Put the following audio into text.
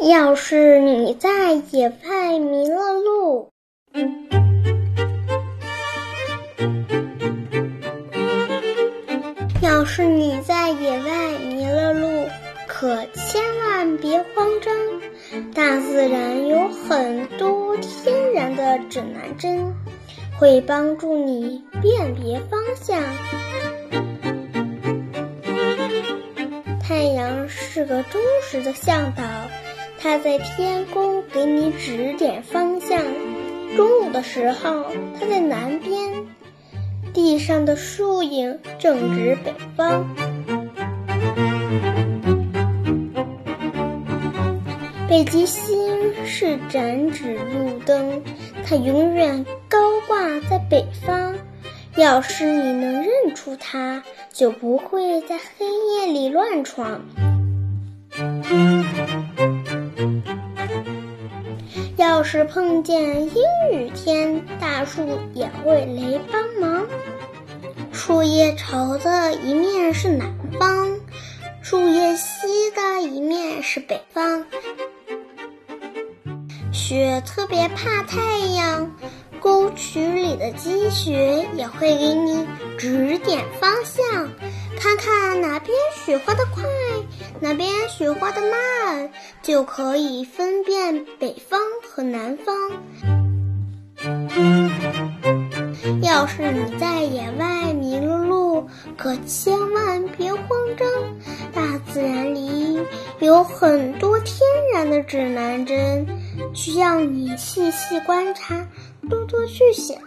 要是你在野外迷了路，要是你在野外迷了路，可千万别慌张，大自然有很多天然的指南针，会帮助你辨别方向。太阳是个忠实的向导。它在天宫给你指点方向。中午的时候，它在南边，地上的树影正指北方。北极星是展指路灯，它永远高挂在北方。要是你能认出它，就不会在黑夜里乱闯。要是碰见阴雨天，大树也会雷帮忙。树叶朝的一面是南方，树叶西的一面是北方。雪特别怕太阳，沟渠里的积雪也会给你指点方向。看看哪边雪化的快，哪边雪化的慢，就可以分辨北方和南方。要是你在野外迷了路，可千万别慌张，大自然里有很多天然的指南针，需要你细细观察，多多去想。